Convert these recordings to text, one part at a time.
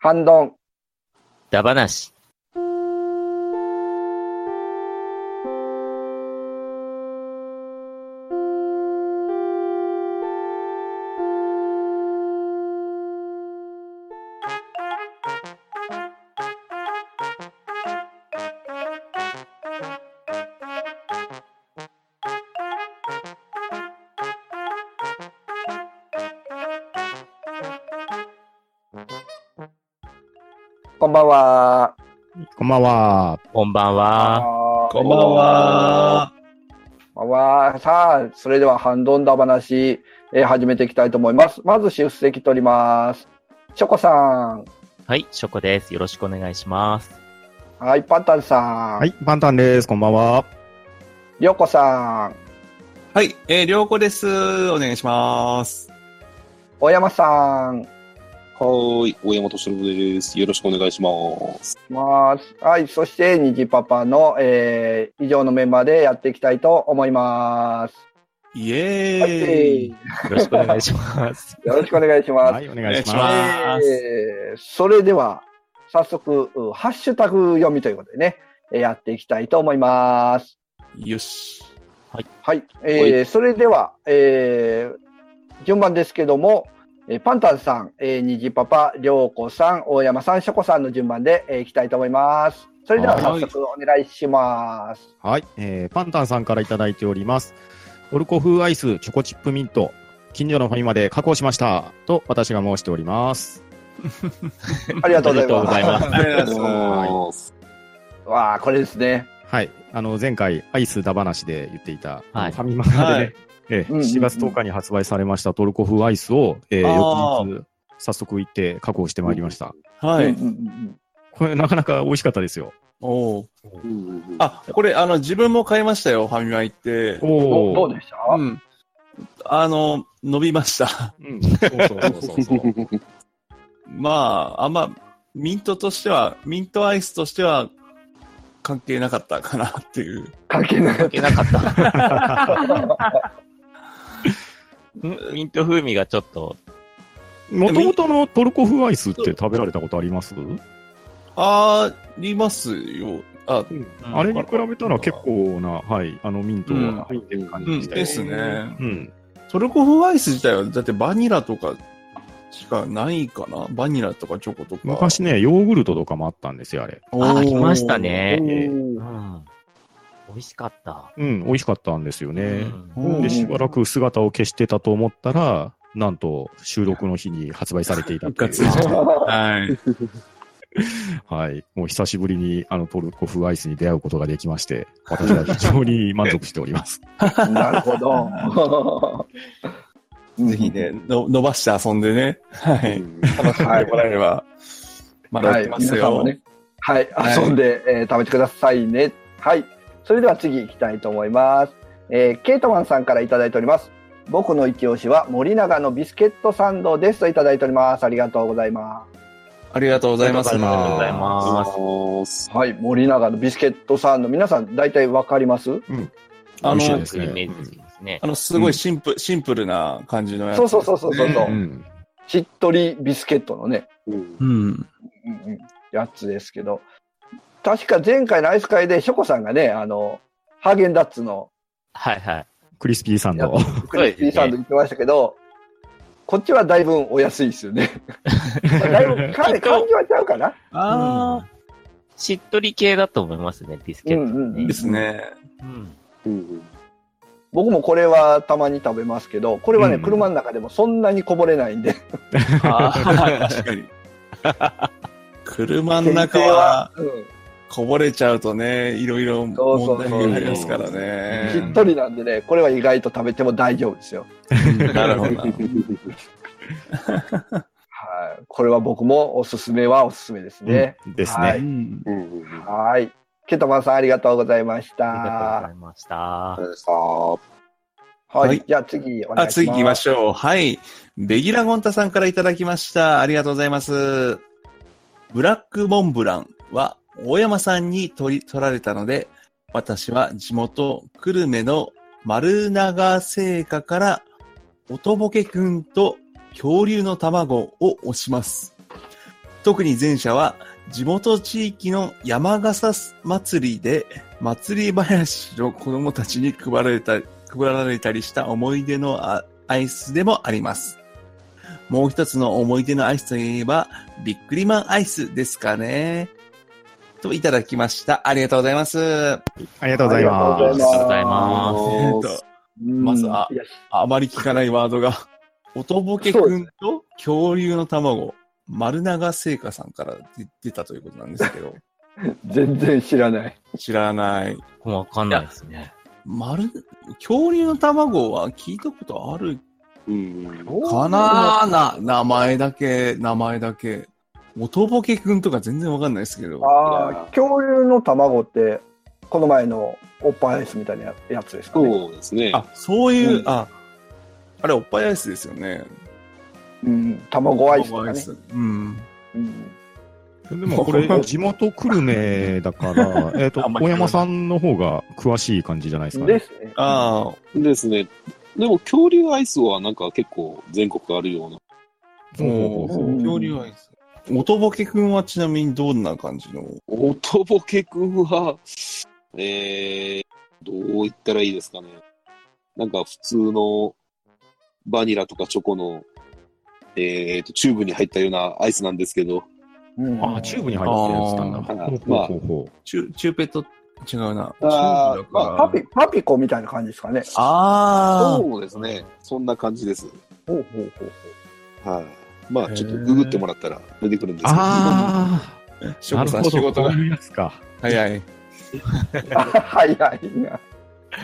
反論んばんは。こんばんは。こんばんは。こんばんは。こんばんは。さあ、それではハンドンダ話、えー始めていきたいと思います。まず出席取ります。チョコさん。はい、ショコです。よろしくお願いします。はい、パンタンさん。はい、パンタンです。こんばんは。りょうこさん。はい、えー、りょうこです。お願いします。大山さん。はーい、大山敏郎です。よろしくお願いします。ます。はい、そして、にじパパの、えー以上のメンバーでやっていきたいと思います。イエはい、ーイ。よろしくお願いします。よろしくお願いします。はい、お願いしま。ますすえーそれでは、早速、うハッシュタグ読みということでね、えーやっていきたいと思います。よし。はい。えーはそれでは、えー順番ですけども、えーパンタンさん、えー、にじパパ、りょうこさん、大山さん、しょこさんの順番で、えーいきたいと思います。それでは早速お願いします。はい、えー、パンタンさんからいただいております。トルコ風アイスチョコチップミント、近所のファミマで加工しました。と、私が申しております。ありがとうございありがとうございま。ますありがとうございはますわあ、これですね。はい、あの、前回、アイスだ話で言っていた、はいファミマでね、はいえーうんうんうん7月10日に発売されましたトルコ風アイスを、えーあ翌日、早速行って加工してまいりました。はい。これ、なかなか美味しかったですよ。おーい。うんうんうんあ、これ、あの、自分も買いましたよ、ファミマ行って。うんおー。どどうでした、うん。あの、伸びました。うん、そうそうそうそう。まあ、あんま、ミントとしては、ミントアイスとしては、関係なかったかなっていう。関係なかっいけなかった。んミント風味がちょっと、もともとのトルコ風アイスって食べられたことあります？ありますよ。あ、あれに比べたら結構な、はい、あのミントが入ってる感じうん、でしたよですね。うん。トルコ風アイス自体は、だってバニラとかしかないかな？バニラとかチョコとか。昔ね、ヨーグルトとかもあったんですよ、あれ。あ、来ましたた。ね。美味しかった。うん、美味しかったんですよね。うんで、しばらく姿を消してたと思ったら、なんと収録の日に発売されていたっていう。復活はい。はい。もう久しぶりにあのトルコ風アイスに出会うことができまして、私は非常に満足しております。なるほど。ぜひね、の伸ばして遊んでね。はい。楽しんでもらえれば、まだはい、やってますよ。皆さんもね、はい、はい遊んで、えー食べてくださいね。はい。それでは次行きたいと思います。えーケイトマンさんからいただいております。僕の一押しは森永のビスケットサンドですといただいております。ありがとうございまありがとうございます。ありがとうございあます。す。はい、森永のビスケットサンド。皆さん大体わかります？あの美味しいで、すイねメージですねあ。の、すごいシンプル、シンプルな感じのやつ、そうそうそうそうそうそううん。しっとりビスケットのね、うんうん。うんうんやつですけど、確か前回のアイス会でショコさんがね、あの、ハーゲンダッツのはいはい。クリスピーサンド。クリスピーサンド言ってましたけど、こっちはだいぶお安いですよね。だいぶか感じはちゃうかな？あしっとり系だと思いますね、ビスケット、ね。うんうんー、ですね。うん。うん僕もこれはたまに食べますけど、これはね、うん車の中でもそんなにこぼれないんで。あー 確かに。車の中はうんこぼれちゃうとね、いろいろ問題がありますからしねっ。とりなんでね、これは意外と食べても大丈夫ですよ。なるほどな。はい。これは僕もおすすめはおすすめですね。うんですはね。はい。ケトマンさんありがとうございましありがとうござた。いました。はい。はいじゃあ次お願いします。あ、次行きましょう。はい。ベギラゴンタさんからいただきました。ありがとうございます。ブラックモンブランは大山さんに取り、取られたので、私は地元久留米の丸長製菓から、おとぼけくんと恐竜の卵を押します。特に前者は地元地域の山笠祭りで祭り林の子供たちに配られた配られたりした思い出のアイスでもあります。もう一つの思い出のアイスといえば、ビックリマンアイスですかね。といただきました。ありがとうございます。ありがとうございます。ありがとうございますます。えっとまずはうんいやあまり聞かないワードが、おとぼけくんと恐竜の卵、丸長製菓さんから出出たということなんですけど、全然知らない。知らない。わかんないですね。丸、恐竜の卵は聞いたことあるうん。かな？な、名前だけ、名前だけ。おとぼけくんとか全然わかんないですけど。ああ、恐竜の卵って、この前のおっぱいアイスみたいなやつですかね。そうですね。あ、そういう、うんあ、あれ、おっぱいアイスですよね。うん、卵アイスとかねうん。うんでもこれ、地元久留米だから、えっとあんま、り大山さんの方が詳しい感じじゃないですかね。ですね。ああ、ですね。でも、恐竜アイスはなんか結構全国あるような。おーうん恐竜アイス。おとぼけくんはちなみにどんな感じの？おとぼけくんは、えー、どう言ったらいいですかね。なんか普通のバニラとかチョコの、えーと、チューブに入ったようなアイスなんですけど、うんああ、チューブに入ったやつなんだ。あーほうほうほうほうチュチューペット違うな。あまあ、パピ、パピコみたいな感じですかね。あーそうですね。そんな感じです。ほうほうほうはい。まあ、ちょっとググってもらったら出てくるんですけど。ああ。仕事がこういうやつか。早い。あはいはい。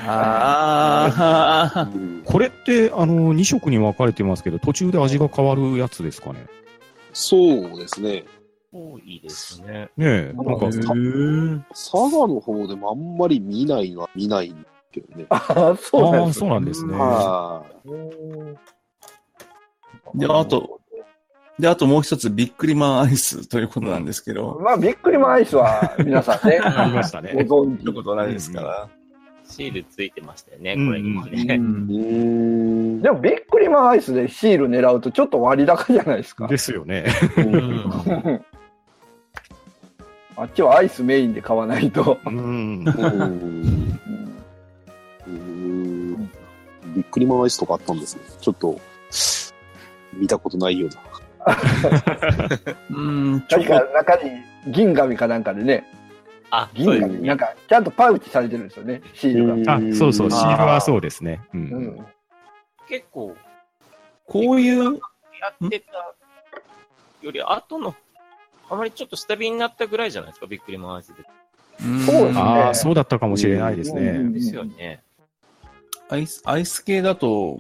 ああ。うんこれって、あの、2色に分かれてますけど、途中で味が変わるやつですかね？そうですね。多いですね。ねえ、なんか、佐賀の方でもあんまり見ないのは見ないんけどね。ああ、そうああ、なんですそうなんですね。はい。で、あと、で、あともう一つ、ビックリマンアイスということなんですけど、まあ、びっくりマンアイスは皆さんね、ありましたごね。存知。見たことないですから。シールついてましたよね、うんこれにもうね。でも、びっくりマンアイスでシール狙うとちょっと割高じゃないですか。ですよね。うん あっちはアイスメインで買わないと。うん。うんうんうんびっくりマンアイスとかあったんですね。ちょっと、見たことないような。うん、チ確か中に銀紙かなんかでね、あ、銀紙、なんかちゃんとパウチされてるんですよね、シールが。あ、そうそう、シールはそうですね。う。うんん。結構、こういう、やってたより後の、あまりちょっと下火になったぐらいじゃないですか、びっくりマンアイスで。そうですねああ、そうだったかもしれないですうんね。ですよね。アイス、アイス系だと、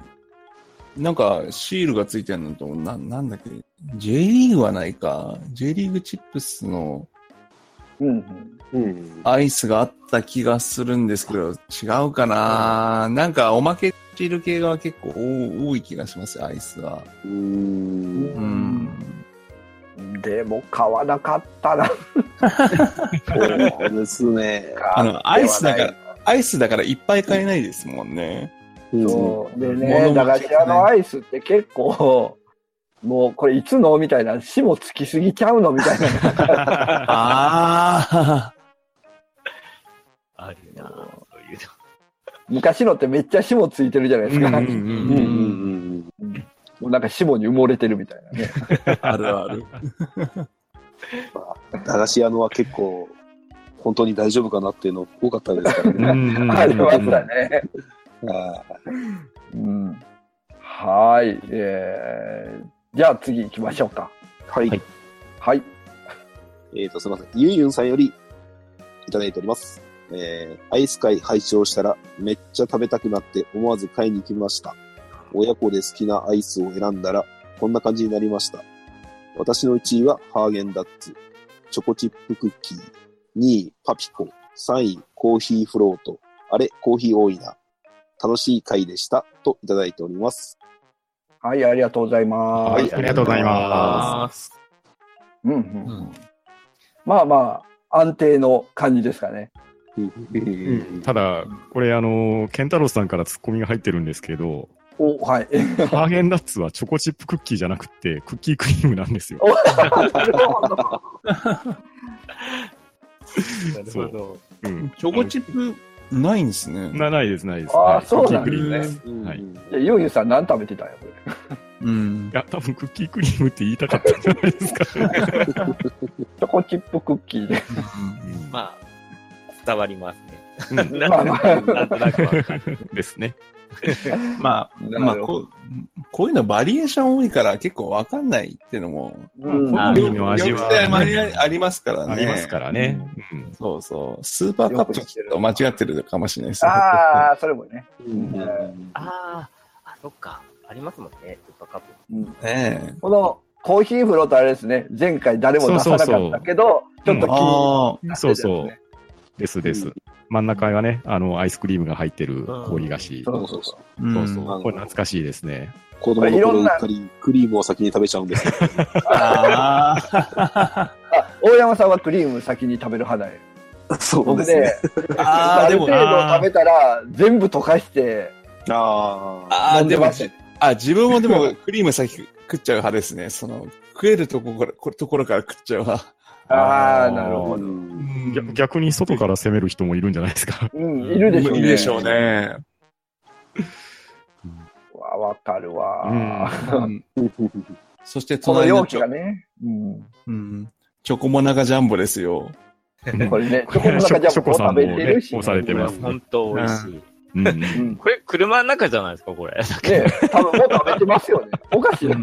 なんかシールがついてるのと、な、なんだっけ、J リーグはないか。J リーグチップスのうん。うん。アイスがあった気がするんですけど、違うかななんかおまけシール系が結構多多い気がします、アイスは。うーん。うん。でも買わなかったな。そうですね。あの、アイスだから、アイスだからいっぱい買えないですもんね。うんそう。で物ね、駄菓子屋のアイスって結構、もうこれいつのみたいな、霜つきすぎちゃうのみたいな。あ あるなそういう昔のってめっちゃ霜ついてるじゃないですか。うんうんうんうんうん。もうなんか霜に埋もれてるみたいなね。あ、あるある。駄菓子屋のは結構、本当に大丈夫かなっていうの多かったですからね。ありましたね。はうん。はい。えー、じゃあ次行きましょうか。い。はい。はい。えっ、と、すみません。ゆんゆんさんよりいただいております。えー、アイス会拝聴したらめっちゃ食べたくなって思わず買いに行きました。親子で好きなアイスを選んだらこんな感じになりました。私の1位はハーゲンダッツ、チョコチップクッキー、2位パピコ、3位コーヒーフロート、あれコーヒー多いな。楽しい回でした。といただいております。はい、ありがとうございます。はいありがとうございます。うんうんうんまあまあ、安定の感じですかね。うんただ、これ、あの、ケンタロウさんからツッコミが入ってるんですけど、お、はい。ハーゲンダッツはチョコチップクッキーじゃなくて、クッキークリームなんですよ。なるほど。なるほど。うん。チョコチップないんですね。な、ないです、ないです。あーはいそうなんでですす。うんはいじゃあユンユンさん何食べてたんや、これ。うんい。や、多分クッキークリームって言いたかったんじゃないですか。チョコチップクッキーで。うんまあ、伝わりますね。うんなんとなくわかる。ですね。まあ、まあこう、こういうのバリエーション多いから結構わかんないっていうのも、うんの味はよくて周りにありますからね。ありますからね。うんそうそう。スーパーカップちょっと間違ってるかもしれないですね。ああ、それもね。うんあーあ、そっか。ありますもんね、スーパーカップ。うんねえ。このコーヒーフロートあれですね、前回誰も出さなかったけど、ちょっと気にあなってたそうそう。ですです。真ん中がね、あの、アイスクリームが入ってる氷菓子。そうそうそあ、そうそう。うんこれ懐かしいですね。子供の頃うっかりクリームを先に食べちゃうんですよ。ああ。あ、大山さんはクリーム先に食べる派だよ。そう僕ですね。ね、ああ、でもある程、度食べたら全部溶かしてああ。ああ、でもあ、自分もでもクリーム先食っちゃう派ですね。その、食えるところから、ところから食っちゃう派。ああ、なるほど。うん逆逆に外から攻める人もいるんじゃないですか？うん、いるでしょうね。いるでしょうね。わわかるわ、うん そしてこの容器がね。うん。うんチョコモナガジャンボですよ。これね、チョコの中じゃもう食べてるし。押されてます本当美味しい。これ、車の中じゃないですか、これ。ね多分もう食べてますよね。おかしいね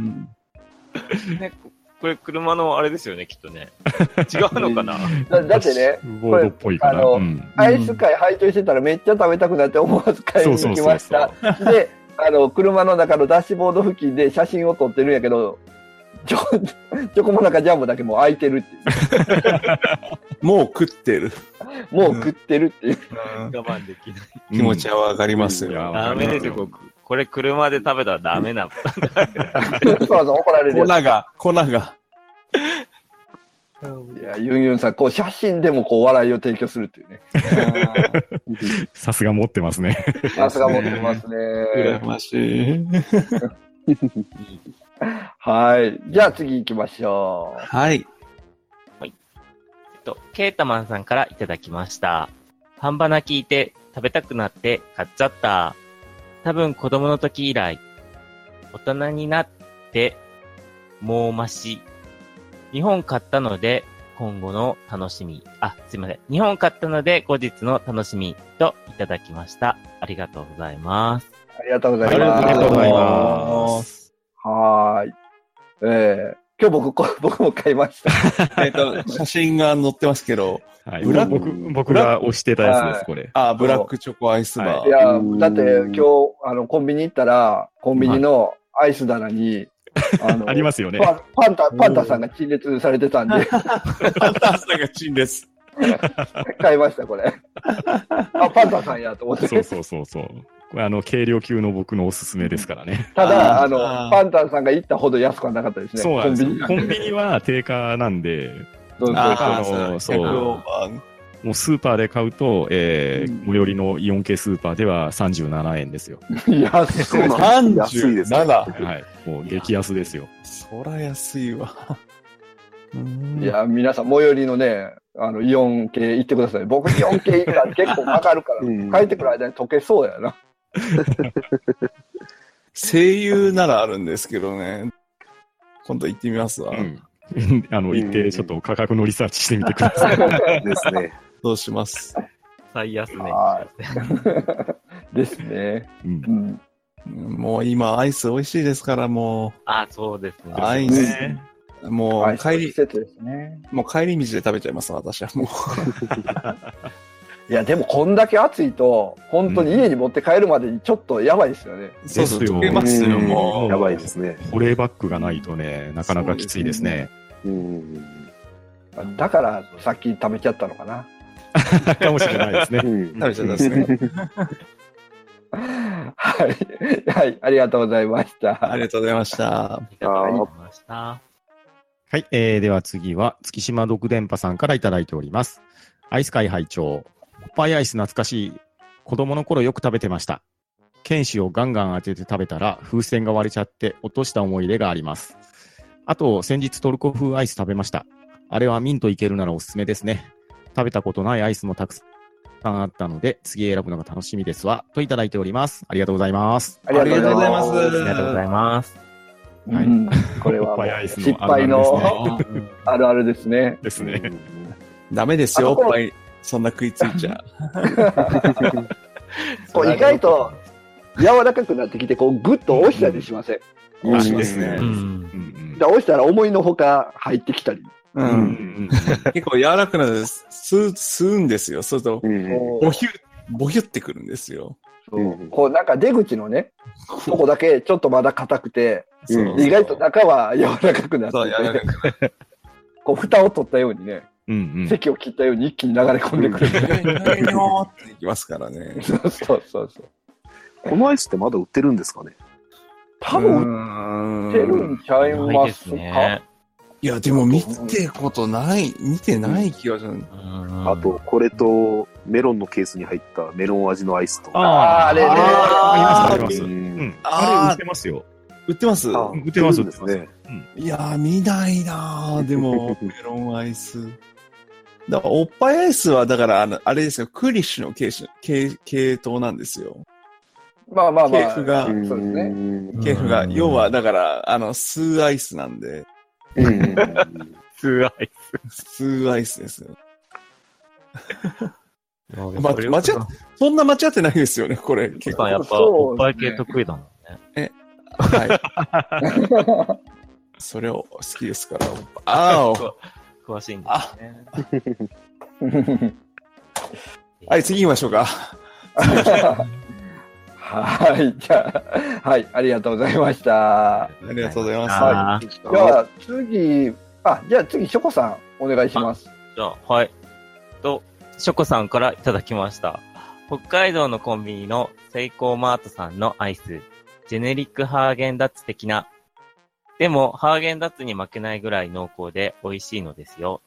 これ、車のあれですよね、きっとね。違うのかな？だだってね、ボードっぽいかな。あのうんアイス会拝聴してたらめっちゃ食べたくなって思わず買いに行きました。で、あの、車の中のダッシュボード付近で写真を撮ってるんやけど、ちょ、チョコモナカジャンボだけもう開いてるっていう。もう食ってる。もう食ってるっていう。我慢できない。気持ちはわかりますよ。ダメですよ、僕。これ車で食べたらダメな。そうそう、怒られるや粉が、粉が。つ。いや、ユンユンさん、こう写真でもこう笑いを提供するっていうね。さすが持ってますね。さすが持ってますね。羨ましい。はい。じゃあ次行きましょはい。えっと、ケータマンさんからいただきました。半ばな聞いて食べたくなって買っちゃった。多分子供の時以来、大人になって、もうまし。日本買ったので、今後の楽しみ。あ、すいません。日本買ったので、後日の楽しみといただきました。ありがとうございます。う。ありがとうござありいます。がとうございます。はーい。えー、今日僕こ、僕も買いました。えっと、写真が載ってますけど、はい、ブラック僕、僕が押してたやつです、これ。あ、ブラックチョコアイスバー。いやうん、だって今日、あの、コンビニ行ったら、コンビニのアイス棚に、あの ありますよね。パンパンタ、パンタさんが陳列されてたんで、パンターさんがチンです。買いました、これ。あ、パンタさんやと思って。そうそうそうそう。これあの、軽量級の僕のおすすめですからね。ただ、あの、パンタさんが行ったほど安くはなかったですね。そうなんですよ。ココンビニは定価なんで、そうそうああのそう100オーバーもうスーパーで買うと、えーうん最寄りのイオン系スーパーでは37円ですよ。安い。そうなんです安いですね37。はい。もう激安ですよ。そら安いわ。うんいや、皆さん、最寄りのね、あの、イオン系行ってください。僕、イオン系行ったら結構かかるから、うん帰ってくる間に溶けそうやな。声優ならあるんですけどね。今度行ってみますわ。うん。あの、行って、ちょっと価格のリサーチしてみてください。ですね。どうします。最安値。はですね。うんうん。もう今アイス美味しいですから、もあ、そうですね。アイスう、もう帰り、季節ですね。もう帰り道で食べちゃいます、私はもう。いや、でもこんだけ暑いと、本当に家に持って帰るまでにちょっとやばいですよね。そうそう、ですよ溶けますよ、うんもう。やばいですね。保冷バッグがないとね、なかなかきついですね。うん。だから、さっき食べちゃったのかな。かもしれないですね。うん食べちゃったんですね。はい。はい。ありがとうございました。ありがとうございました。ありがとうございました。はい、えー、では次は、月島独電波さんからいただいております。アイス会拝聴パイアイス懐かしい。子供の頃よく食べてました。剣士をガンガン当てて食べたら風船が割れちゃって落とした思い出があります。あと、先日トルコ風アイス食べました。あれはミントいけるならおすすめですね。食べたことないアイスもたくさんあったので、次選ぶのが楽しみですわ。といただいております。ありがとうございます。ありがとうございます。ありがとうございますはいうんこれは失敗 のあるあるですねですね。ダメですよ、おっぱい。そんな食いついちゃ。こう意外と柔らかくなってきて、こうグッと押したりしません？うんいいですねう。うんん。うんで押したら思いのほか入ってきたり。う。うんうんん結構柔らかくなる吸う、吸うんですよ。そうすると、ボヒュ、ボヒュってくるんですよ。うそうこうなんか出口のね、とこだけちょっとまだ硬くて、意外と中は柔らかくなってて、こう蓋を取ったようにね、うんうん。席を切ったように一気に流れ込んでくる。っていきますからね。そうそうそうそう。このアイスってまだ売ってるんですかね？多分、分売ってるんちゃいないですますか？ね。いや、でも見てことない、見てない気がする。うん。あと、、これとメロンのケースに入ったメロン味のアイスと。あーあれねあーあります、あります。ううんん。あーあれ売ってますよ。売ってます？あ売ってます売ってるんですね。いやー、見ないなーでも、メロンアイス。だから、おっぱいアイスは、だから、あの、あれですよ、クリッシュの系種系系統なんですよ。まあまあまあ。系譜がそうですね。ね。系譜が、うん要は、だから、あの、スーアイスなんで、うんすごい。スーアイスですよ。まま間違っそんな間違ってないですよね、これ。結構。やっぱ、おっぱい系得意だもんね。はい。それを好きですから。あー詳しいんですね。はい、次行きましょうか。はい。じゃあ、はい。ありがとうございました。ありがとうございます。あじゃあ、次、あ、じゃあ次、ショコさん、お願いします。じゃあ、はい。と、ショコさんからいただきました。北海道のコンビニのセイコーマートさんのアイス、ジェネリックハーゲンダッツ的な。でも、ハーゲンダッツに負けないぐらい濃厚で美味しいのですよ。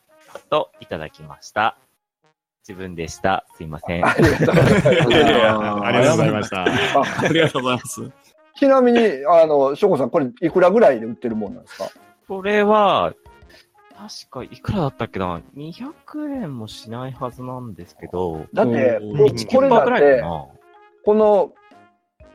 と、いただきました。自分でした。すいません。ありがとうございます。ありがとうございました。ありがとうございます。ちなみに、あの、ショコさん、これ、いくらぐらいで売ってるもんなんですか？これは、確かいくらだったっけな ?200 円もしないはずなんですけど、だって、うん。こ1これだってこの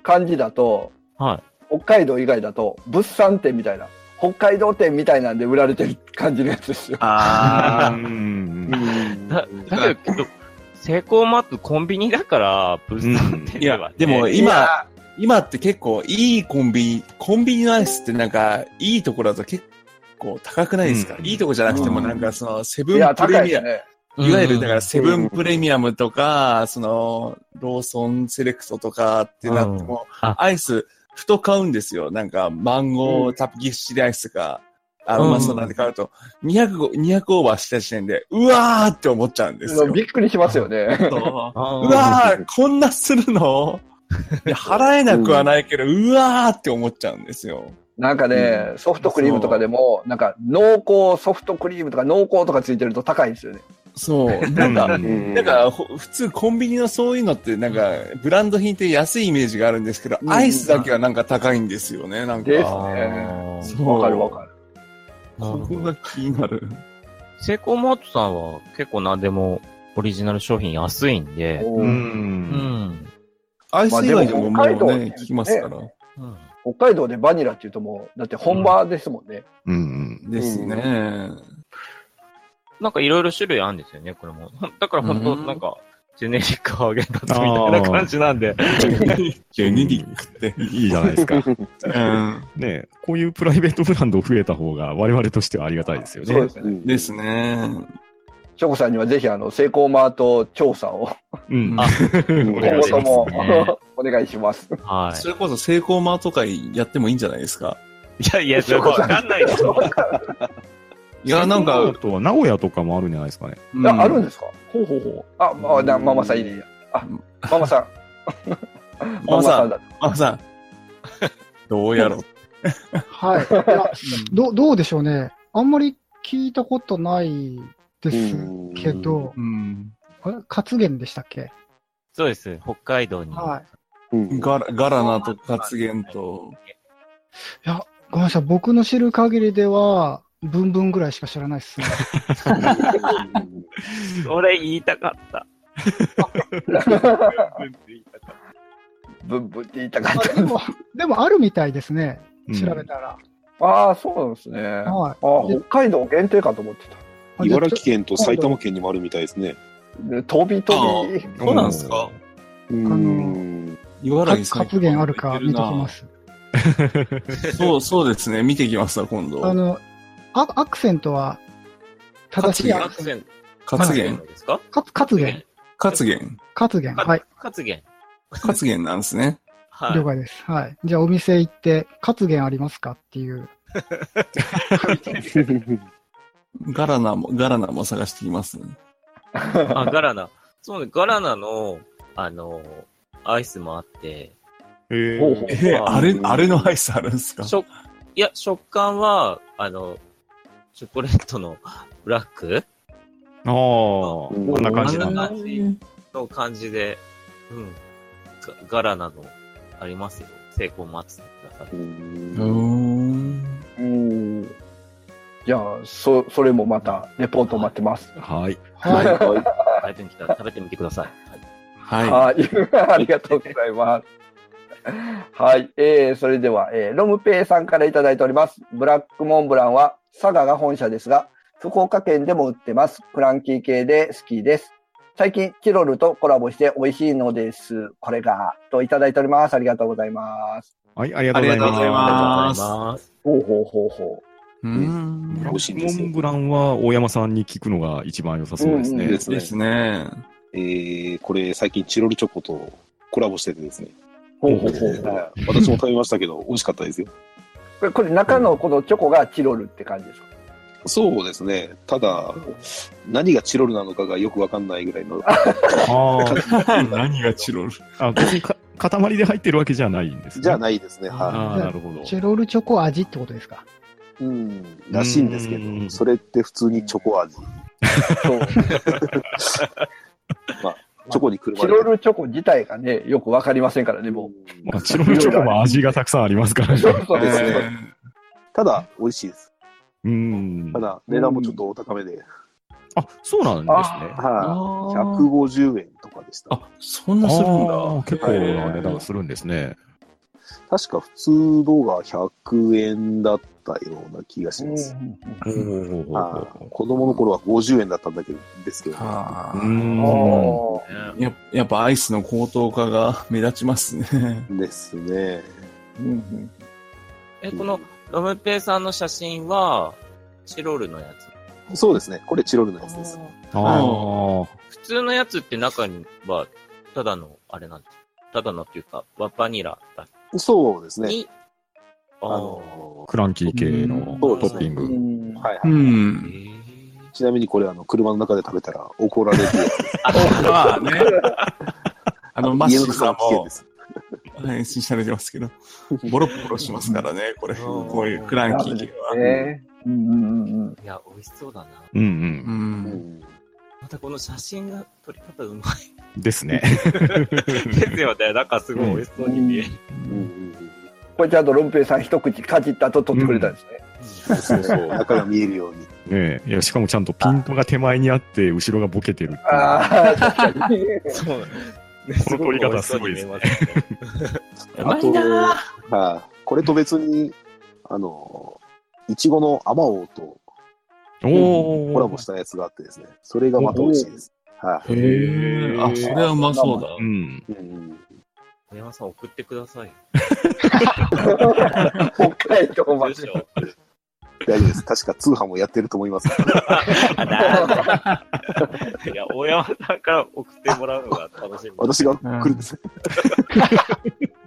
感じだと、はい。北海道以外だと、物産店みたいな、北海道店みたいなんで売られてる感じのやつですよ。あ うん。だだけど、セイコーマットコンビニだから、物産店いでは、ね、やでもい今、や。今って結構いいコンビニ、コンビニのアイスってなんか、いいところだと結構高くないですか、うん。いいとこじゃなくてもうん。なんかその、セブンプレミアム、高いわゆるだからうんセブンプレミアムとか、その、ローソンセレクトとかってなっても、アイス、ふと買うんですよ。なんか、マンゴータピギッシリアイスとか、あ、うん。うまそうなんで買うと、200、200オーバーした時点で、うわーって思っちゃうんですよ。びっくりしますよね。そうわー、こんなするの？払えなくはないけど、うわーって思っちゃうんですよ。なんかね、ソフトクリームとかでも、なんか濃厚ソフトクリームとか濃厚とかついてると高いんですよね。そう。なんか、うんなんか、ほ普通コンビニのそういうのって、なんか、ブランド品って安いイメージがあるんですけど、うんアイスだけはなんか高いんですよね、なんか。ですあね。ーそうわかるわかる。なるほどここが気になる。セイコーマートさんは結構何でもオリジナル商品安いんで、う。おーうんん。アイス以外でももうまあね、道聞きますから。うん北海道でバニラって言うともう、だって本場ですもんね。うんうん。ですね。なんかいろいろ種類あるんですよね、これも。だから本当うんなんか、ジェネリックハーゲンダッツみたいな感じなんで。ジェネリックって。いいじゃないですか。うん。ねこういうプライベートブランド増えた方が我々としてはありがたいですよね。そうですね。ですね。チョコさんにはぜひ、あの、セイコーマート調査を、うん。あお今願いします。後ともね、お願いします。はそれこそセイコーマート会やってもいいんじゃないですか？い。いやいや、それわかんないですよ。いや、なんか、あとは名古屋とかもあるんじゃないですかね。うんあ、あるんですか？ほうほうほう。あ、まあ、なママさんいいね。あ、ママさん。ママさんだ。あ、さん。どうやろう。はい。いやどうどうでしょうね。あんまり聞いたことないですけど、うん。あれ活源でしたっけ？そうです。北海道に。はい。うん。ガラガラナと活言と、いや、ごめんなさい。僕の知る限りでは、ブンブンぐらいしか知らないっすね。それ言いたかった。ブンブンって言いたかあったで。も、でもあるみたいですね。うん調べたら。ああ、そうなんですね。あはい。北海道限定かと思ってた。茨城県と埼玉県にもあるみたいですね。で飛び飛び。そうなんですか？うーん。茨城か活言あるか見てきます。そう、そうですね。見てきますわ、今度。あの、アアクセントは、正しいアクセン活言です。か？活言。活言活言。はい。活言。活言なんですね。はい。了解です。はい。じゃあお店行って、活言ありますか？っていう。ガラナも、ガラナも探してきます。あ、ガラナ。そうね、ガラナの、あの、アイスもあって、へほうほうえー、あれ、あれのアイスあるんですか？食、いや、食感は、あの、チョコレートのブラック？ああ、こんな感じなんだ。あんな感じの感じで、うん。ガガラナの、ありますよ。成功待つてください。じゃあ、そ、それもまた、レポート待ってます。はい。はい。はい。食べてみてください食べてみてください。はいははい。ありがとうございます。はい。えー、それでは、えー、ロムペイさんからいただいております。ブラックモンブランは、佐賀が本社ですが、福岡県でも売ってます。クランキー系で好きです。最近、チロルとコラボして美味しいのです。これが、といただいております。ありがとうございます。はい、ありがとうございありがとうございまますます。ほうほうほうほうーん。す。美味しいんですよモンブランは大山さんに聞くのが一番良さそうですね。うんうんですねですね。えー、これ最近チロルチョコとコラボしててですね。う。ほうほうほう。はい私も食べましたけど、美味しかったですよ。これ、これ中のこのチョコがチロルって感じですか？そうですね。ただ、何がチロルなのかがよくわかんないぐらいの。あー何がチロル？あ、別にか塊で入ってるわけじゃないんですね。じゃあい。ないですね。はああ、なるほど。チロルチョコ味ってことですか？い。うん。らしいんですけうんど、それって普通にチョコ味。そう。チョコにくるまチれてロルチョコ自体がね、よくわかりませんからね、もまあ、チロルチョコも味がたくさんありますからう。ね。そうですね。えただ、美味しいです。うんた。だ、値段もちょっとお高めで、あ、そうなんですね。はい。あー150円とかでした。あ、そんなするんだ。結構な値段するんですね。確か普通動画100円だったような気がします。子供の頃は50円だったんだけど、ですけど、はあうん。ややっぱアイスの高騰化が目立ちますね。ですね。うんえ、この、ロムペイさんの写真は、チロルのやつ？そうですね。これチロルのやつです。ああ。普通のやつって中には、ただの、あれなんですただのっていうか、ババニラだそうですね。に、ああのクランキー系のトッピング。うんはいはい。うん。ーちなみにこれあの、車の中で食べたら怒られるやつ です。まあね。あの、マッシーさんもで、す。配信されてますけど、ボロボロしますからね、これ。うんこういうクランキー系は。ねうんうんうんうんいや、美味しそうだな。うんう。うん。うんまたこの写真が撮り方うまですね。い。ですよね。なんかすごい美味しそうに見える。うんうんこれちゃんとロンペイさん一口かじった後取ってくれたんですね。うんそうそう。中が見えるように。ねえ。いや、しかもちゃんとピントが手前にあって、後ろがボケてるって。ああ、確かに。そう。この撮り方すごいですねうまいなぁ。はい。これと別に、あの、いちごのアマオとおお。コラボしたやつがあってですね。それがまた美味しいです。はい。へえ。あ、それはうまそうだ。うん。うん小山さん送ってください。北海道まで。大丈夫です。確か通販もやってると思います。いや、大山さんから送ってもらうのが楽しみ。私が来るんです。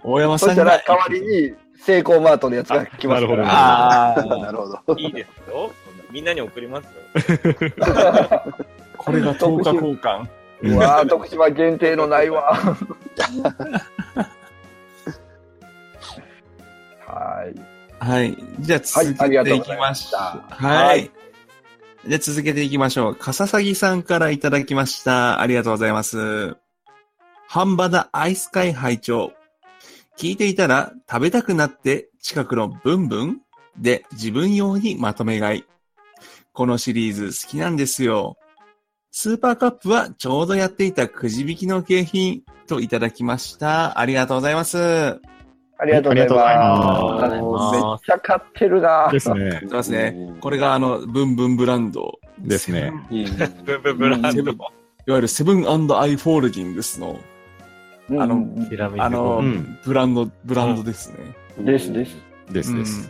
大山そさんが、代わりに、セイコーマートのやつが来ますから。ああなるほど。いいですよ。みんなに送りますよ。これが10日交換。うわー徳島限定のないわ。はい。はい。じゃあ続けていきましたた。ははいい。じゃあ続けていきましょう。かささぎさんからいただきました。ありがとうございます。半端なアイス会拝聴聞いていたら食べたくなって近くのブンブン？で自分用にまとめ買い。このシリーズ好きなんですよ。スーパーカップはちょうどやっていたくじ引きの景品といただきました。ありがとうございます。ありがとうございありがとうございます。ますめっちゃ買ってるなですね。すね。これがあの、ブンブンブランド。ですね。うん。ブンブンブランド。いわゆるセブン&アイ・ホールディングスの、うんあのあの、うんブランド、ブランドですね。ですです。ですです。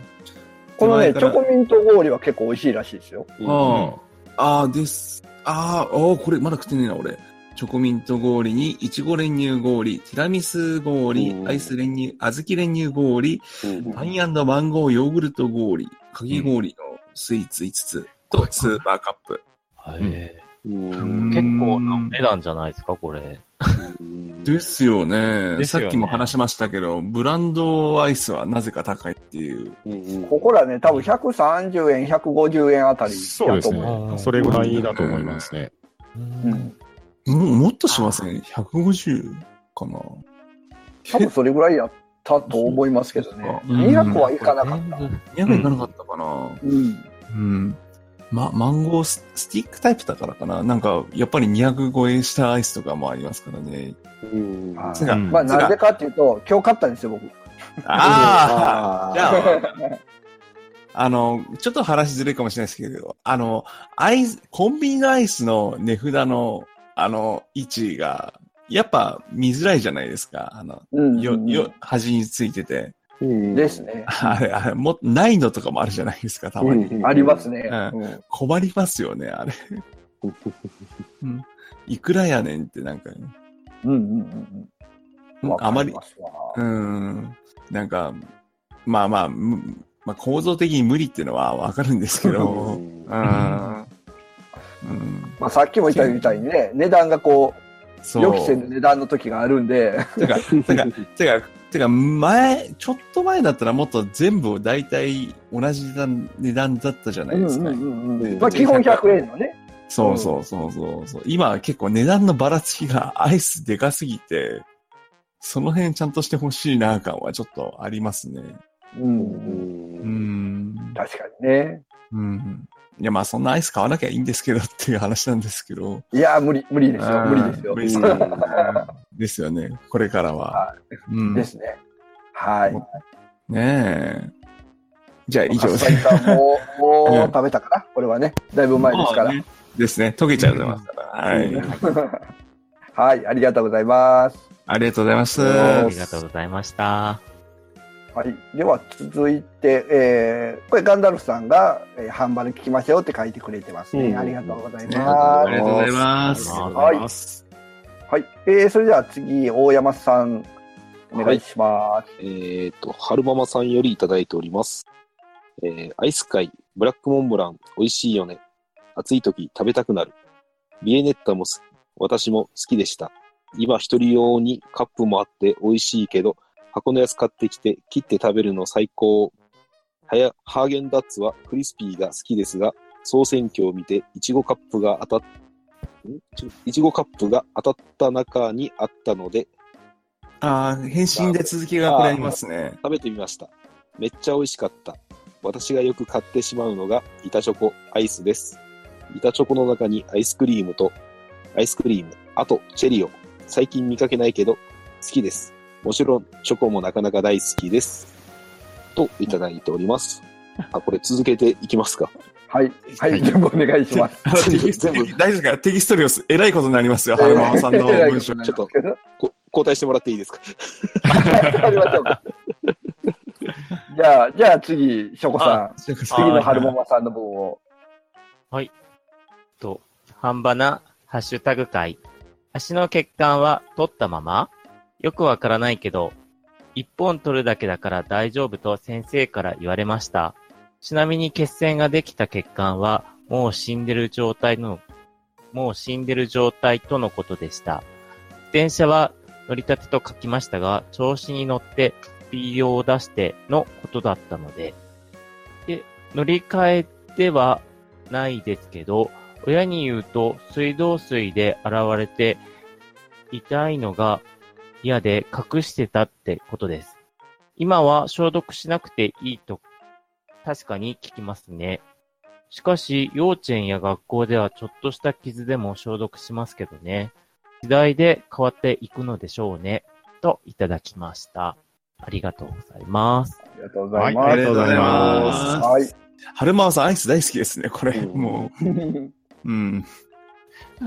このね、チョコミント氷は結構美味しいらしいですよ。ああ、です。ああ、これまだ食ってねえな、俺。チョコミント氷に、いちご練乳氷、ティラミス氷う、んアイス練乳、小豆練乳氷、うんパインマンゴーヨーグルト氷、かき氷のスイーツ5つとスーパーカップ。へうんー結構なお値段じゃないですか、これ。うんですよねさっきも話しましたけど、ブランドアイスはなぜか高いっていう。うんここらね、多分130円、150円あたりそうですだと思う。ね。それぐらいだと思いますね。うん。ももっとしません ?150 かな多分それぐらいやったと思いますけどね。うん200はいかなかった。?200 いかなかったかな、うん。うん。ま、マンゴーススティックタイプだからかななんか、やっぱり200超えしたアイスとかもありますからね。うんまあ、なんでかっていうと、今日買ったんですよ、僕。あああじゃあ、あの、ちょっと話ずれるかもしれないですけど、あの、アイス、コンビニのアイスの値札の、あの、位置が、やっぱ見づらいじゃないですか。あの、うん。よ、よ、端についてて。うんですね。あれ、あれ、も、ないのとかもあるじゃないですか、たまに。うんありますね。困りますよね、あれ。うん。いくらやねんってなんか、うんうんうんうん。あまり、うん。なんか、まあまあ、むまあ、構造的に無理っていうのはわかるんですけど、ううんさっきも言ったみたいにね、値段がこう。予期せぬ値段の時があるんで、てか、てか、てか、てか、前、ちょっと前だったらもっと全部大体同じ値段だったじゃないですか。まあ、基本100円のね。そうそうそうそうそう。今は結構値段のばらつきがアイスでかすぎて、その辺ちゃんとしてほしいな感はちょっとありますね。う。うんうんん。確かにね。うん。いや、まあそんなアイス買わなきゃいいんですけどっていう話なんですけど。いや、無理、無理ですよ。うん無理ですよ。無理ですよですよね。これからは。うん。ですね。はい。ねえ。じゃあ以上笠井さんも、もう食べたかな？これはね。だいぶ前ですからまあ。ねですね。溶けちゃうますから。はい。はい、ありがとうございます。ありがとうございます。ありがとうございました。はい。では続いて、えー、これガンダルフさんが、えー、販売で聞きましょうって書いてくれてますね。うんありがとうございあます。りがとうございます。はいはい。えー、それでは次、大山さん、お願いします。えっと、春ママさんよりいただいております。えー、アイス界、ブラックモンブラン、美味しいよね。暑い時食べたくなる。ビエネッタもす私も好きでした。今一人用にカップもあって美味しいけど、箱のやつ買ってきて切って食べるの最高。はや、ハーゲンダッツはクリスピーが好きですが、総選挙を見て、いちごカップが当たっ、いちごカップが当たった中にあったので、ああ、返信で続きがこれありますね。食べてみました。めっちゃ美味しかった。私がよく買ってしまうのが板チョコアイスです。板チョコの中にアイスクリームと、アイスクリーム、あとチェリオ。最近見かけないけど好きです。もちろんチョコもなかなか大好きです。といただいております。あ、これ続けていきますか。はい。はい、全部お願いします。あのテキスト大丈夫ですか？テキスト量す、えらいことになりますよ、春ママさんの文章。ちょっとこ交代してもらっていいですか？わかりましょうか。じゃあ、じゃあ次、ショコさん。次の春ママさんの分を。と、半ばな、ハッシュタグ会。足の血管は取ったままよくわからないけど、一本取るだけだから大丈夫と先生から言われました。ちなみに血栓ができた血管は、もう死んでる状態の、もう死んでる状態とのことでした。電車は乗り立てと書きましたが、調子に乗ってスピードを出してのことだったので、で、乗り換えではないですけど、親に言うと水道水で洗われて痛いのが嫌で隠してたってことです。今は消毒しなくていいと、確かに聞きますね。しかし、幼稚園や学校ではちょっとした傷でも消毒しますけどね。時代で変わっていくのでしょうね。と、いただきました。ありがとうございます。ありがとうございます。はいありがとうございますはい。春間さんアイス大好きですね、これ。うんもう。うん。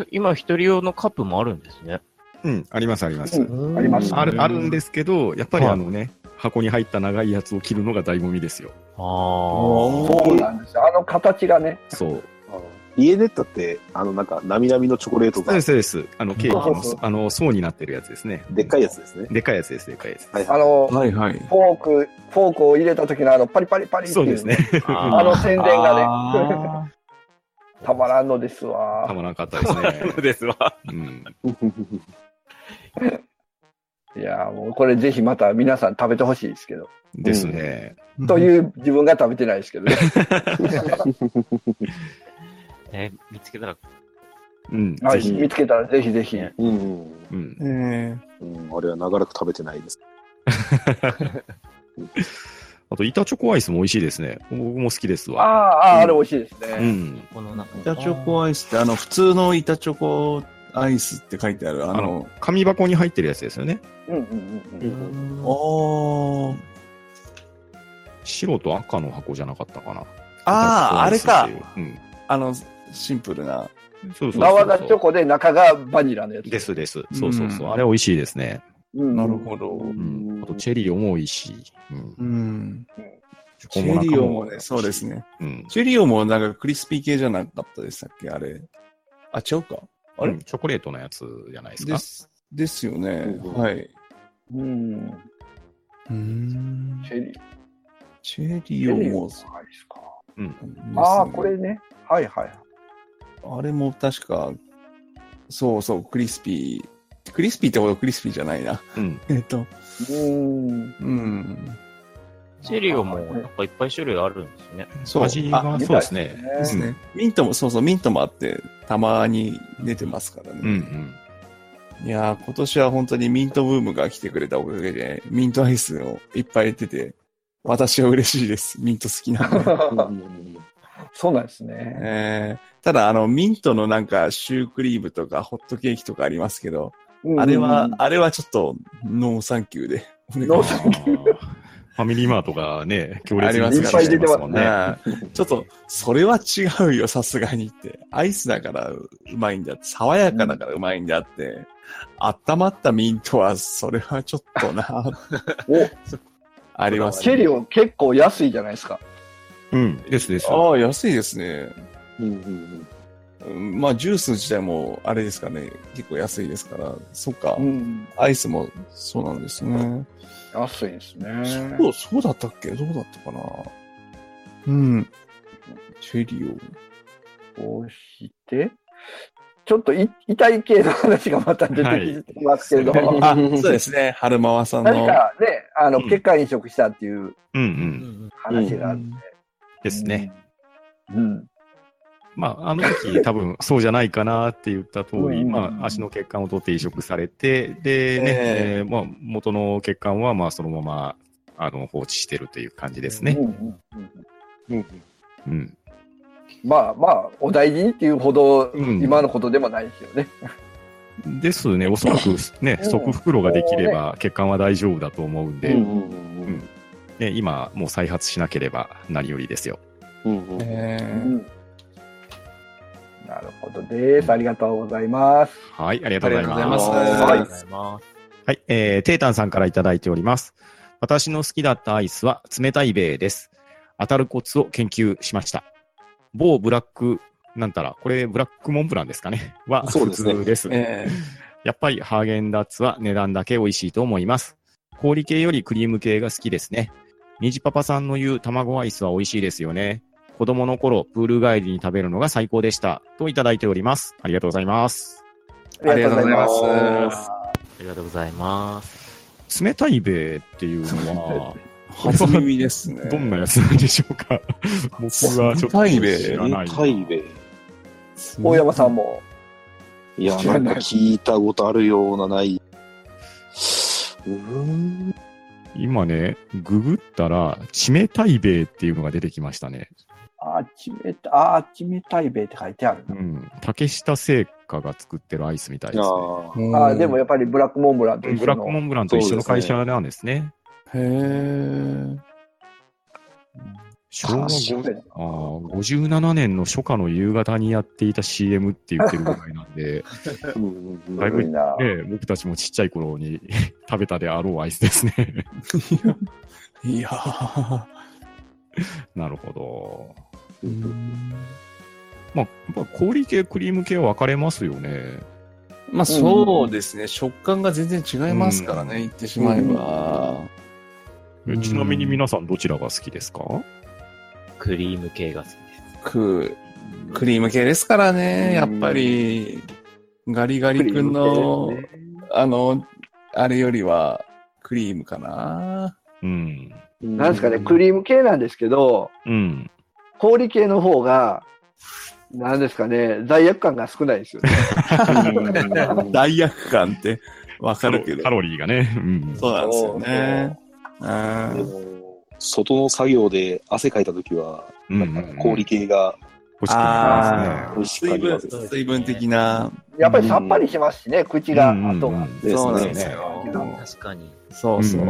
今、一人用のカップもあるんですね。うん、ありますあります。うんありますある、あるんですけど、やっぱりはいあのね、箱に入った長いやつを切るのが醍醐味ですよ。ああ。そうなんですよ。あの形がね。そう。家でったって、あの、なんか、なみなみのチョコレートがそうで、す、そうです。あの、ケーキのそうあの、層になってるやつですね。でっかいやつですね。でかいやつです、でかいやつ。はいはい。あの、はいはい。フォーク、フォークを入れた時のあの、パリパリパリっていう。そうですね。あの宣伝がね、あ たまらんのですたわ。まらなかったですね。ですわ。うん。いや、もうこれぜひまた皆さん食べてほしいですけど。ですね。ーという自分が食べてないですけどね。えー見つけたら、うん。はい、ぜひ。見つけたらぜひぜひ。うん。うん。えうん。あれは長らく食べてないです。あと、板チョコアイスも美味しいですね。僕も好きですあわ。あ、ああ、あれ美味しいですうね。ん。この中に板チョコアイスって、あの、普通の板チョコアイスって書いてある、あのあの、紙箱に入ってるやつですよね。うんうんうんうん。おー。白と赤の箱じゃなかったかな。ああ、あれか。うん。あの、シンプルな。そうそうそう。側がチョコで中がバニラのやつ。ですです。そうそうそうう。んあれ美味しいですね。うんなるほど。うん。あと、チェリオも美味しい。うん。うん。チチェリオもね、そうです。ね。うん。チェリオもなんかクリスピー系じゃなかったでしたっけ？あれ。あ、違うか。あれ、うんチョコレートのやつじゃないですか？です、ですよね。うんはい。うん。うんチェリー。チェチリオも、ですか。うん。ああ、これね。はいはい。あれも確か、そうそう、クリスピー。クリスピーってほどクリスピーじゃないな。うん。えっと、うん。うん。チェリオもなんかいっぱい種類あるんですね。そう。あ味が、そうですね。ですね。ミントも、そうそう、ミントもあって、たまに出てますからね。うんうん。いやー、今年は本当にミントブームが来てくれたおかげで、ミントアイスをいっぱい出てて、私は嬉しいです。ミント好きなんで。そうなんですね。えーただ、あの、ミントのなんか、シュークリームとか、ホットケーキとかありますけど、あれは、あれはちょっと、ノーサンキューで。ノーサンあーファミリーマートがね、強烈にありますからねしてますもんね。うんちょっと、それは違うよ、さすがにって。アイスだからうまいんだって、爽やかだからうまいんだって、温まったミントは、それはちょっとな、お、ありますチェリオ結構安いじゃないですか。うん。ですです。ああ、安いですね。うんうんうんまあ、ジュース自体も、あれですかね、結構安いですから、そっか、うん。アイスもそうなんですね。安いですね。そう、そうだったっけ？どうだったかな？うん。チェリこうして、ちょっとい痛い系の話がまた出てきてますけれども、オ。あ、そうですね、春間和さんの。何かね、あの、うん血管移植したっていううんう。うんん話があって。ですね。うん。まあ、あの時 多分そうじゃないかなって言った通り、うん。まあ、足の血管を取って移植されて、でね、え。えーまあ、元の血管はまあそのままあの放置してるという感じですね。う。んうんうんうん。うん。まあまあ、お大事にっていうほど、うん。今のことでもないですよね。ですね、おそらくね、うん。側袋ができれば血管は大丈夫だと思うんで、うんうんね、今もう再発しなければ何よりですよ。うんうんうん。え。うんなるほどです。ありがとうございます。はい、ありがとうございます。ありがとうござい。はい、えー、テータンさんからいただいております。私の好きだったアイスは冷たいベイです。当たるコツを研究しました。某ブラック、なんたら、これブラックモンブランですかね？は普そうですね通です。えやっぱりハーゲンダッツは値段だけ美味しいと思います。氷系よりクリーム系が好きですね。虹パパさんの言う卵アイスは美味しいですよね。子供の頃、プール帰りに食べるのが最高でした。といただいております。ありがとうございます。ありがとうございますありがとうございます。冷たいベイっていうのは、ー、初耳ですね。どんなやつなんでしょうか？僕はちょっと冷たいベイ知らないな。タイベ大山さんも。いや、なんか聞いたことあるようなない。うーん。今ね、ググったら、チメタイベイっていうのが出てきましたね。あ、ちめた、あ、ちめたいべいって書いてあるう。ん。竹下製菓が作ってるアイスみたいですね。ああ、でもやっぱりブラックモンブランと一緒の。ブラックモンブランと一緒の会社なんですね。へー。昭和あー57年の初夏の夕方にやっていた CM って言ってるぐらいなんで、ーうんうんうんだいぶ。ね、僕たちもちっちゃい頃に 食べたであろうアイスですね。いやー。なるほど。うんまあ、やっぱ氷系、クリーム系は分かれますよね。まあそうですね。食感が全然違いますからね、言ってしまえば。えちなみに皆さんどちらが好きですか？クリーム系が好きです。ククリーム系ですからね、やっぱり、ガリガリ君の、あの、あれよりは、クリームかな。うん。なんですかね、クリーム系なんですけど、うん。氷系の方が、なんですかね、罪悪感が少ないですよね。罪悪感ってわかるけどカ。ロリーがね。うん。そうなんですよね。外の作業で汗かいたときは、氷系が欲しくなあ美味しく水分感じます、水分的な。やっぱりさっぱりしますしね、口が、うん後が。そうなんねですよ。確かに。そうそう。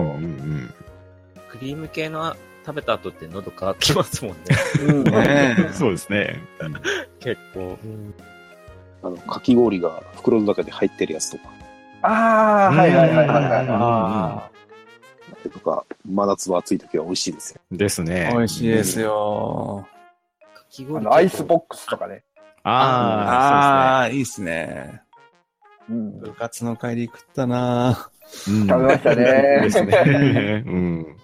クリーム系の食べた後って喉乾きますもんね。うんね。う んそうですね。うん結構。あの、かき氷が袋の中に入ってるやつとか、ああ、はいはいはいはいはい。あとか、真夏は暑いときは美味しいですよ。ですね。美味しいですよ。あ。かきあ氷のアイスボックスとかね。あああ、いいっすね。うん部活の帰り食ったなあ、そうですね。食べましたねですね。うん。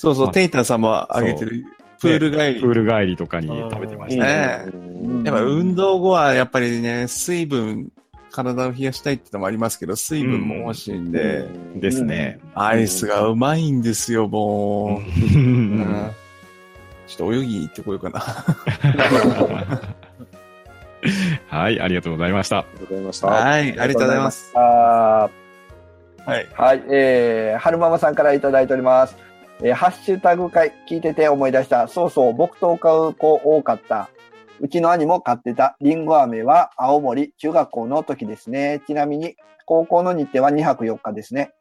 そうそう、あテイタンさんもあげてる、プール帰り。プール帰りとかに食べてましたね。ねうんやっぱ運動後はやっぱりね、水分、体を冷やしたいってのもありますけど、水分も欲しいんで、ですね。アイスがうまいんですよ、もう。ううんんちょっと泳ぎ行ってこようかな。はい、ありがとうございました。ありがとうございました。はい、ありがとうございます。あはい。ーはい、えー、春ママさんからいただいております。えー、ハッシュタグ会聞いてて思い出した。そうそう、僕と買う子多かった。うちの兄も買ってたリンゴ飴は青森中学校の時ですね。ちなみに高校の日程は2泊4日ですね。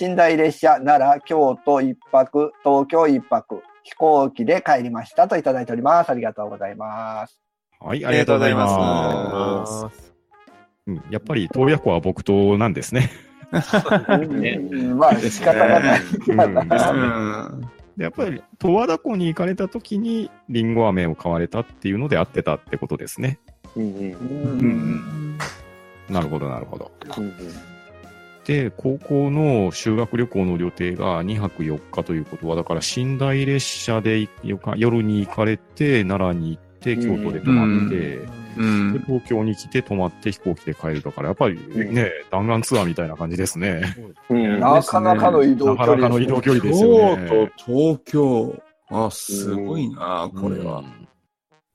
寝台列車、奈良、京都一泊、東京一泊、飛行機で帰りましたといただいております。ありがとうございます。はい、ありがとうございますああうんやっぱり、洞爺湖は木刀なんですね。まあ仕方がない。やっぱり、十和田湖に行かれた時に、リンゴ飴を買われたっていうので合ってたってことですね。なるほど、なるほど。うん。で、高校の修学旅行の予定が2泊4日ということは、だから寝台列車で夜に行かれて、奈良に行ってて、京都で泊まって、うんで東京に来て泊まって飛行機で帰るだから、やっぱりね、弾丸ツアーみたいな感じですね。うんなかなかの移動な距離かなかの移動距離ですよ京ね。都、東京。あ、すごいな、これはうん。。い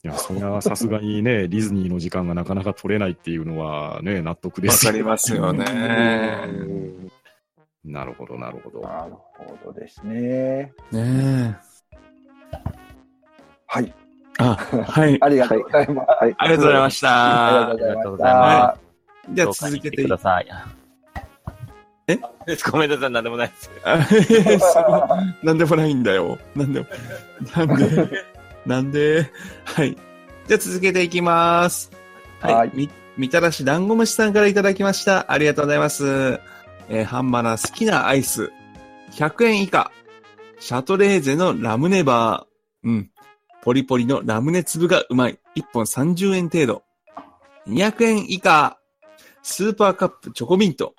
や、それはさすがにね、ディズニーの時間がなかなか取れないっていうのはね、納得でわすかりますよね。うんなるほど、なるほど。なるほどですね。ねはい。え。あ、はい。ありがとうございます。はい。ありがとうございましたあり。がとうございましありがとうございまた。じゃあ続けていい？ください。え？ごめんなさい、なんでもないです。あそうなんでもないんだよ。なんでも、なんで、なんで、はい。じゃあ続けていきます。はい。はいみ、みたらし団子虫さんからいただきました。ありがとうございます。えー、ハンマナ好きなアイス。100円以下。シャトレーゼのラムネバー。うん。ポリポリのラムネ粒がうまい。1本30円程度。200円以下。スーパーカップチョコミント。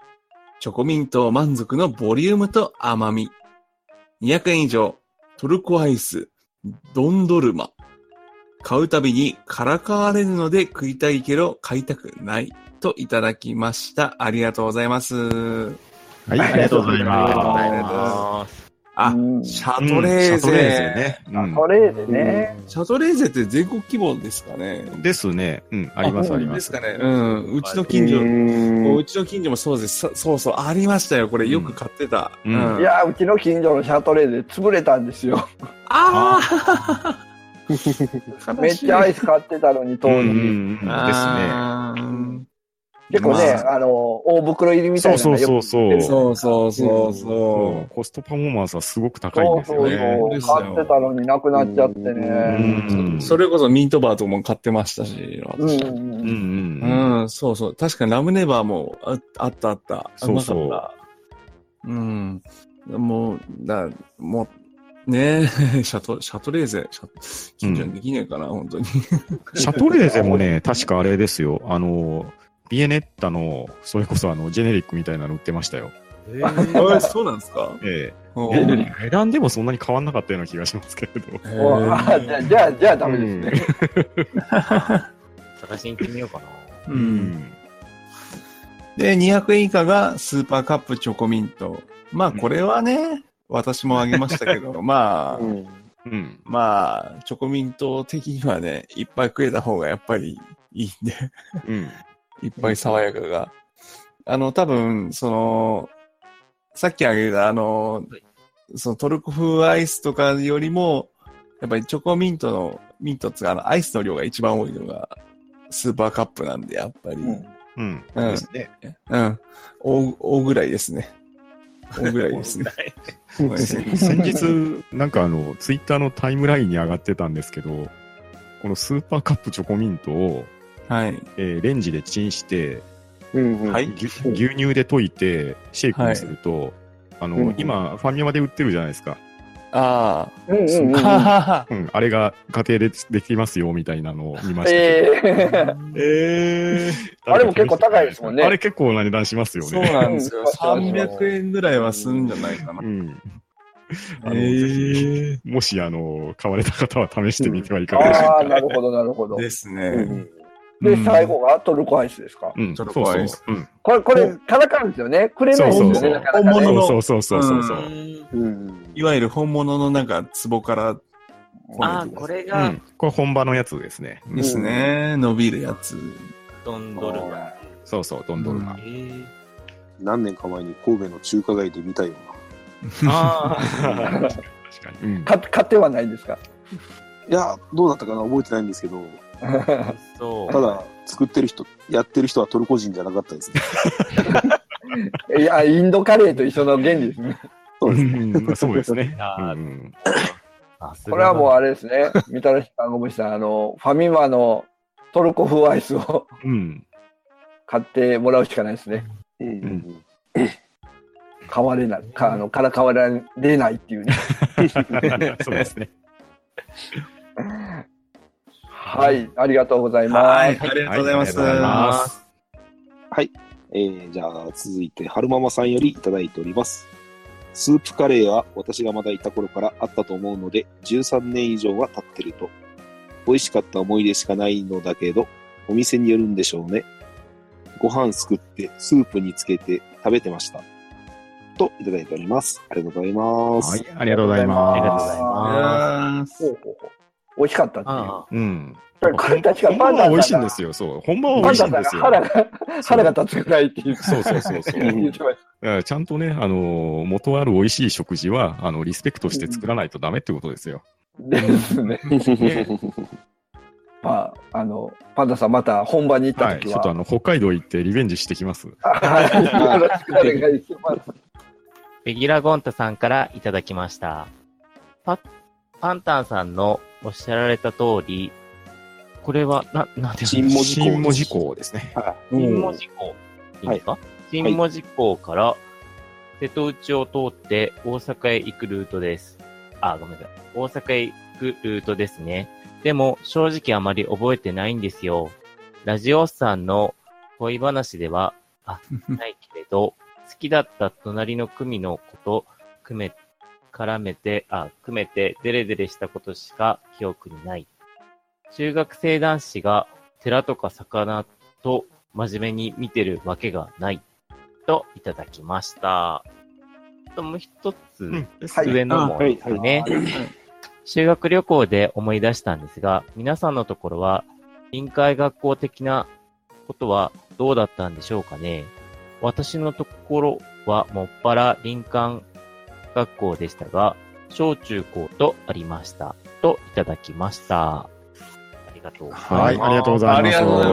チョコミント満足のボリュームと甘み。200円以上。トルコアイス。ドンドルマ。買うたびにからかわれるので食いたいけど買いたくない。といただきました。ありがとうございます。はい、ありがとうございありがとうございまます。あうん、シャトレーゼ。シャトレーゼね。うんあそれでね。シャトレーゼって全国規模ですかね。ですね。うん、あります、あります。ですかね。うん。うちの近所、んうちの近所もそうです。そそうそう、ありましたよ。これよく買ってた。うんいや、うちの近所のシャトレーゼ潰れたんですよ。ああめっちゃアイス買ってたのに、当時。うんですね。結構ね、まあの、大袋入りみたいなのがそうよくそうそう。そうそうそうそそうコストパフォーマンスはすごく高いんですよそうね。そうそう。買ってたのになくなっちゃってね。うんう。それこそミートバーとかも買ってましたし、私。うんうんうんうん。うんうん、そうそう。確かにラムネバーもああったあった。そうそううん。もう、だ、もう、ねえ、シャト、シャトレーゼ、シャ近所にできねえかな、本当に。シャトレーゼもね、確かあれですよ。あの、ビエネッタの、それこそあの、ジェネリックみたいなの売ってましたよ。あそうなんですか？えおえー値段でもそんなに変わんなかったような気がしますけれど。へおあーじゃあ、じゃあ、じゃあダメですね。探しに行ってみようかな。う。うんん。で、200円以下がスーパーカップチョコミント。まあ、これはね、私もあげましたけど、まあ、うんうん。まあ、チョコミント的にはね、いっぱい食えた方がやっぱりいいんで、うん。いっぱい爽やかが。あの、多分、その、さっきあげた、あの、そのトルコ風アイスとかよりも、やっぱりチョコミントの、ミントっていうかあの、アイスの量が一番多いのが、スーパーカップなんで、やっぱり。うんうん。うんですね。うん。大、大ぐらいですね。大ぐらいですね。先日、なんかあの、ツイッターのタイムラインに上がってたんですけど、このスーパーカップチョコミントを、はい。えーレンジでチンして、うんうんはいぎゅ牛乳で溶いて、シェイクにすると、あの、うん今、ファミマで売ってるじゃないですか。あうんうんうん。あ。うん、あれが家庭でできますよ、みたいなのを見ました。ええ えーあれも結構高いですもんねあれ結構な値段しますよそうね。なんですよ。うん300円ぐらいはするんじゃないかなう。ん。あのえーもし、あの、買われた方は試してみてはいかがでしょうああ、か。なるほど、なるほど。ですね。うんで、うん最後がトルコアイスですか？うん、ちょそうそうっと怖いです。うん。これ、これ、叩かんですよね。くれないですよね。本物のそうそうそうそうそう。うんいわゆる本物のなんか壺からあー、これうがん、これ本場のやつですね。うんですね。伸びるやつ。ドンドルマ。そうそう、ドンドルマえ。ー、何年か前に神戸の中華街で見たよあ 確かに。うんか買ってはないんですか？うな。いや、どうだったかな？覚えてないんですけど、あ、そう。ただ、作ってる人、やってる人はトルコ人じゃなかったですね。いや、インドカレーと一緒の原理ですね。そうですね。うんそうですね。あ ーうんあこれはもうあれですね。みたらしさん、ごめんなさい。あの、ファミマのトルコ風アイスをうん。買ってもらうしかないですね。うんうん買われない。か、あの、から買われないっていうね。そうですね。はい。ありがとうございます。はい。ありがとうございます。はいありがとうございますえー、じゃあ、続いて、春ママさんよりいただいております。スープカレーは私がまだいた頃からあったと思うので、13年以上は経ってると。美味しかった思い出しかないのだけど、お店によるんでしょうね。ご飯すくって、スープにつけて食べてました。と、いただいております。ありがとうございます。はい、ありがとうございます。ありがとうございます。ほうほうほう美味しかったっていう。あうん。これ確か本場パンダは美味しいんですよ。そう。本場は美味しいんんですよ。が腹が、腹が立つぐらいっていう。そうそうそうそう。ちゃんとね、あの、元ある美味しい食事は、あの、リスペクトして作らないとダメってことですよ。た。ですね。まあ、あの、パンダさんまた本場に行ったはい。時は、ちょっとあの、北海道行ってリベンジしてきます。はい。よろしくお願いします。ベギラゴンタさんからいただきました。パ、パンタンさんのおっしゃられた通り、これは、な、なんていうの？新文字工新文字工ですね。新門司港。いいんですか、新門司港から瀬戸内を通って大阪へ行くルートです。あ、ごめんなさい。大阪へ行くルートですね。でも、正直あまり覚えてないんですよ。ラジオさんの恋話では、あ、ないけれど、好きだった隣の組の子と、組め、絡めて、あ、組めて、デレデレしたことしか記憶にない。中学生男子が寺とか魚と真面目に見てるわけがない。といただきました。ともう一つ、うん。ですはいね上のもですね。修学旅行で思い出したんですが、皆さんのところは、臨海学校的なことはどうだったんでしょうかね私のところはもっぱら林間学校でしたが、小中高とありました。といただきました。ありがとうございます。はい、ありがとうございます。ありがとうござい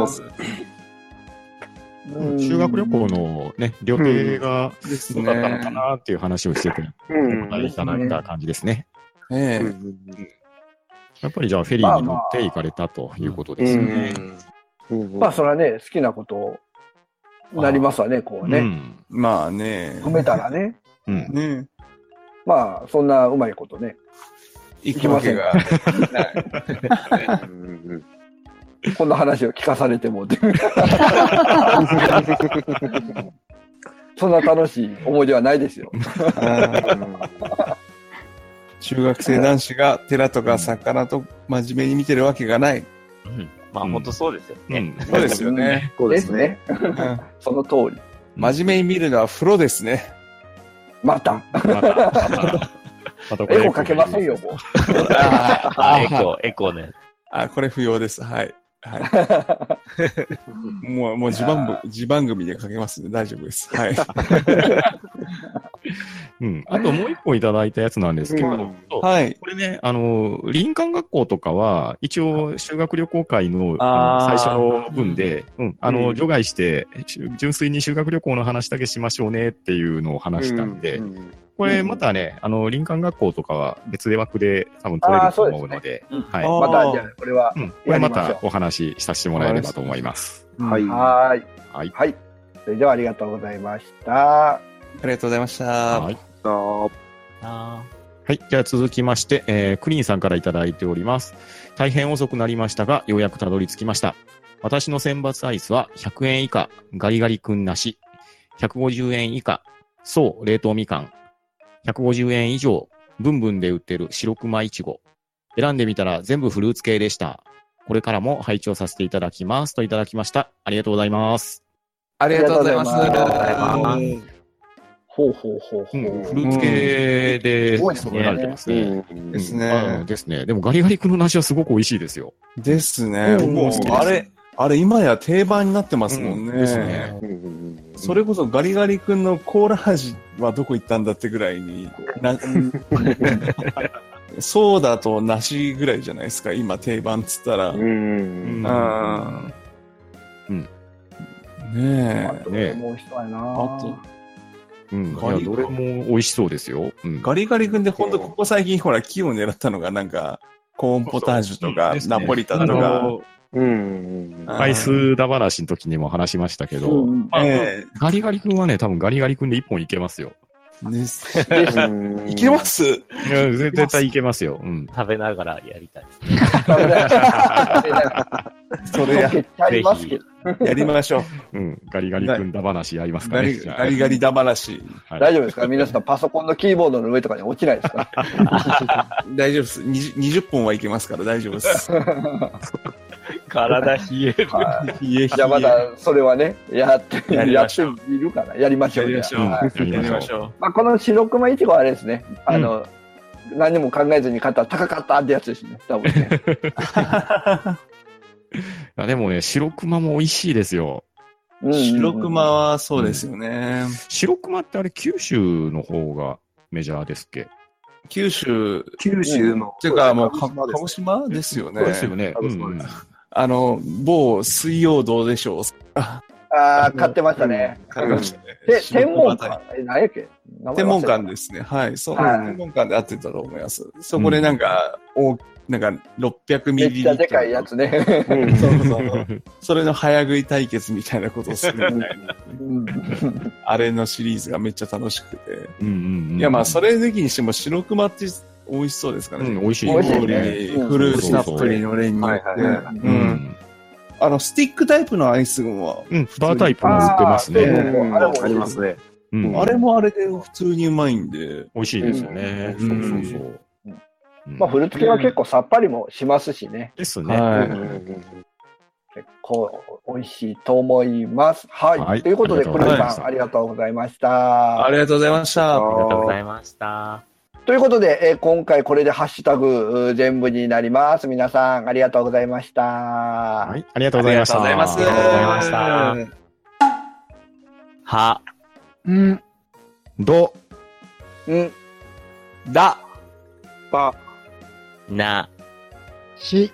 ます。うん修学旅行のね、旅程がですどうだったのかなっていう話をしてて、うんお答えいただいた感じですね。ええやっぱりじゃあフェリーに乗って行かれたということですよね。まあ、それはね、好きなことなりますわね、こうね。うん。まあね。褒めたらね。うん。ね。まあ、そんなうまいことね。行くわけが。こんな話を聞かされても。そんな楽しい思い出はないですよ。中学生男子が寺とか魚と真面目に見てるわけがない。うんまあ、本当そうですよね。うん。そうですよね。そうですね。うんその通り。真面目に見るのは風呂ですね。また。また、また、これエコかけませんよ、もう。あエコー、エコーね。あ、これ不要です。はい。はい。もう、もう自番部、自番組でかけますんで大丈夫です。はい。うん。あともう一個いただいたやつなんですけど、うんはい。これね、あの、林間学校とかは、一応修学旅行会の最初の分で、うん、あの、うん除外して、し純粋に修学旅行の話だけしましょうねっていうのを話したんで、これまたね、あの、林間学校とかは別で枠で多分取れると思うので、はい。また、じゃあ、これは。うん、これまたお話しさせてもらえればと思います。はい。はーい。はい。はい。それではありがとうございました。ありがとうございました。はい。はい。じゃあ続きまして、えー、クリーンさんからいただいております。大変遅くなりましたが、ようやくたどり着きました。私の選抜アイスは100円以下、ガリガリ君なし。150円以下、そう、冷凍みかん。150円以上、ブンブンで売ってる白熊いちご。選んでみたら全部フルーツ系でした。これからも拝聴させていただきます。といただきました。ありがとうございます。ありがとうございます。ありがとうございますーほうほうほうほうん、フう。ルーツ系でうん揃えられてますね。うんですうんねあですね。でもガリガリ君の梨はすごく美味しいですよ。ですね。うんもう好きで、すあれ、あれ今や定番になってますもんね。うんですねそれこそガリガリ君のコーラ味はどこ行ったんだってぐらいに、なソーダと梨ぐらいじゃないですか、今定番っつったら。ううんうんねえ。ねもう一人やなあとうん。どれも美味しそうですよ。うん。ガリガリ君でほんとここ最近ほら木を狙ったのがなんか、コーンポタージュとか、そうそうナポリタンあとか。の、うん。あアイスだ話の時にも話しましたけど、うんまあえガリガリ君はね、多分ガリガリ君で一本いけますよ。えです。い いけます？いや絶絶対いけますよ。うん。食べながらやりたい。それや溶けちゃいますけど。やりましょう。うん。ガリガリ君だ話やりますかね。ガリガリだ話。はい大丈夫ですか？皆さんパソコンのキーボードの上とかに落ちないですか？大丈夫です。20, 20本はいけますから大丈夫です。体冷える。はいいえじゃあまだそれはね、やって、やりやってましょうみるかな。やりましょう。やりましょう。やりやりましょうまあ、この白熊いちごはあれですね。あの、何も考えずに買ったら高かったってやつですね。多分ね。いやでもね、白熊も美味しいですよ。うんうんうん白熊はそうですよね。白熊ってあれ九州の方がメジャーですっけ？九州、九州の。っていうかもうか鹿児島ですよね。そうですよね。うんあの、某水曜どうでしょう。ああ、買ってましたね。買いましたねで、白天文館？え、何やっけ？天文館ですね。はい。そう、はい天文館で合ってたと思います。そこでなんか、おなんか600ミめリっちゃでかいやつね。うんそうそうそう。それの早食い対決みたいなことをするみたいな。うんあれのシリーズがめっちゃ楽しくて。うんうんうんいや、まあ、それ抜きにしても白熊って美味しそうですからね。うん、美味しい。美味しい料理ねにフルーツたっぷりのレンに。はいはいはいううんん。あの、スティックタイプのアイスも、うん、バータイプも売ってますね。ああれもありますね。うんあれもあれで普通にうまいんで。美味しいですよね。うんそうそうそう。うんまあ、フルーツ系は結構さっぱりもしますしね。ですね。結構美味しいと思います。はい。はいということで、ありくるみがとうございましたさん、ありがとうございました。ありがとうございました。ありがとうございました。ということで、えー今回これでハッシュタグ全部になります。皆さん、ありがとうございました。は。はいありがとうございました。ありがとうございます。ありがとうございましたは、うん。ど、うん。だ、パ、な、し、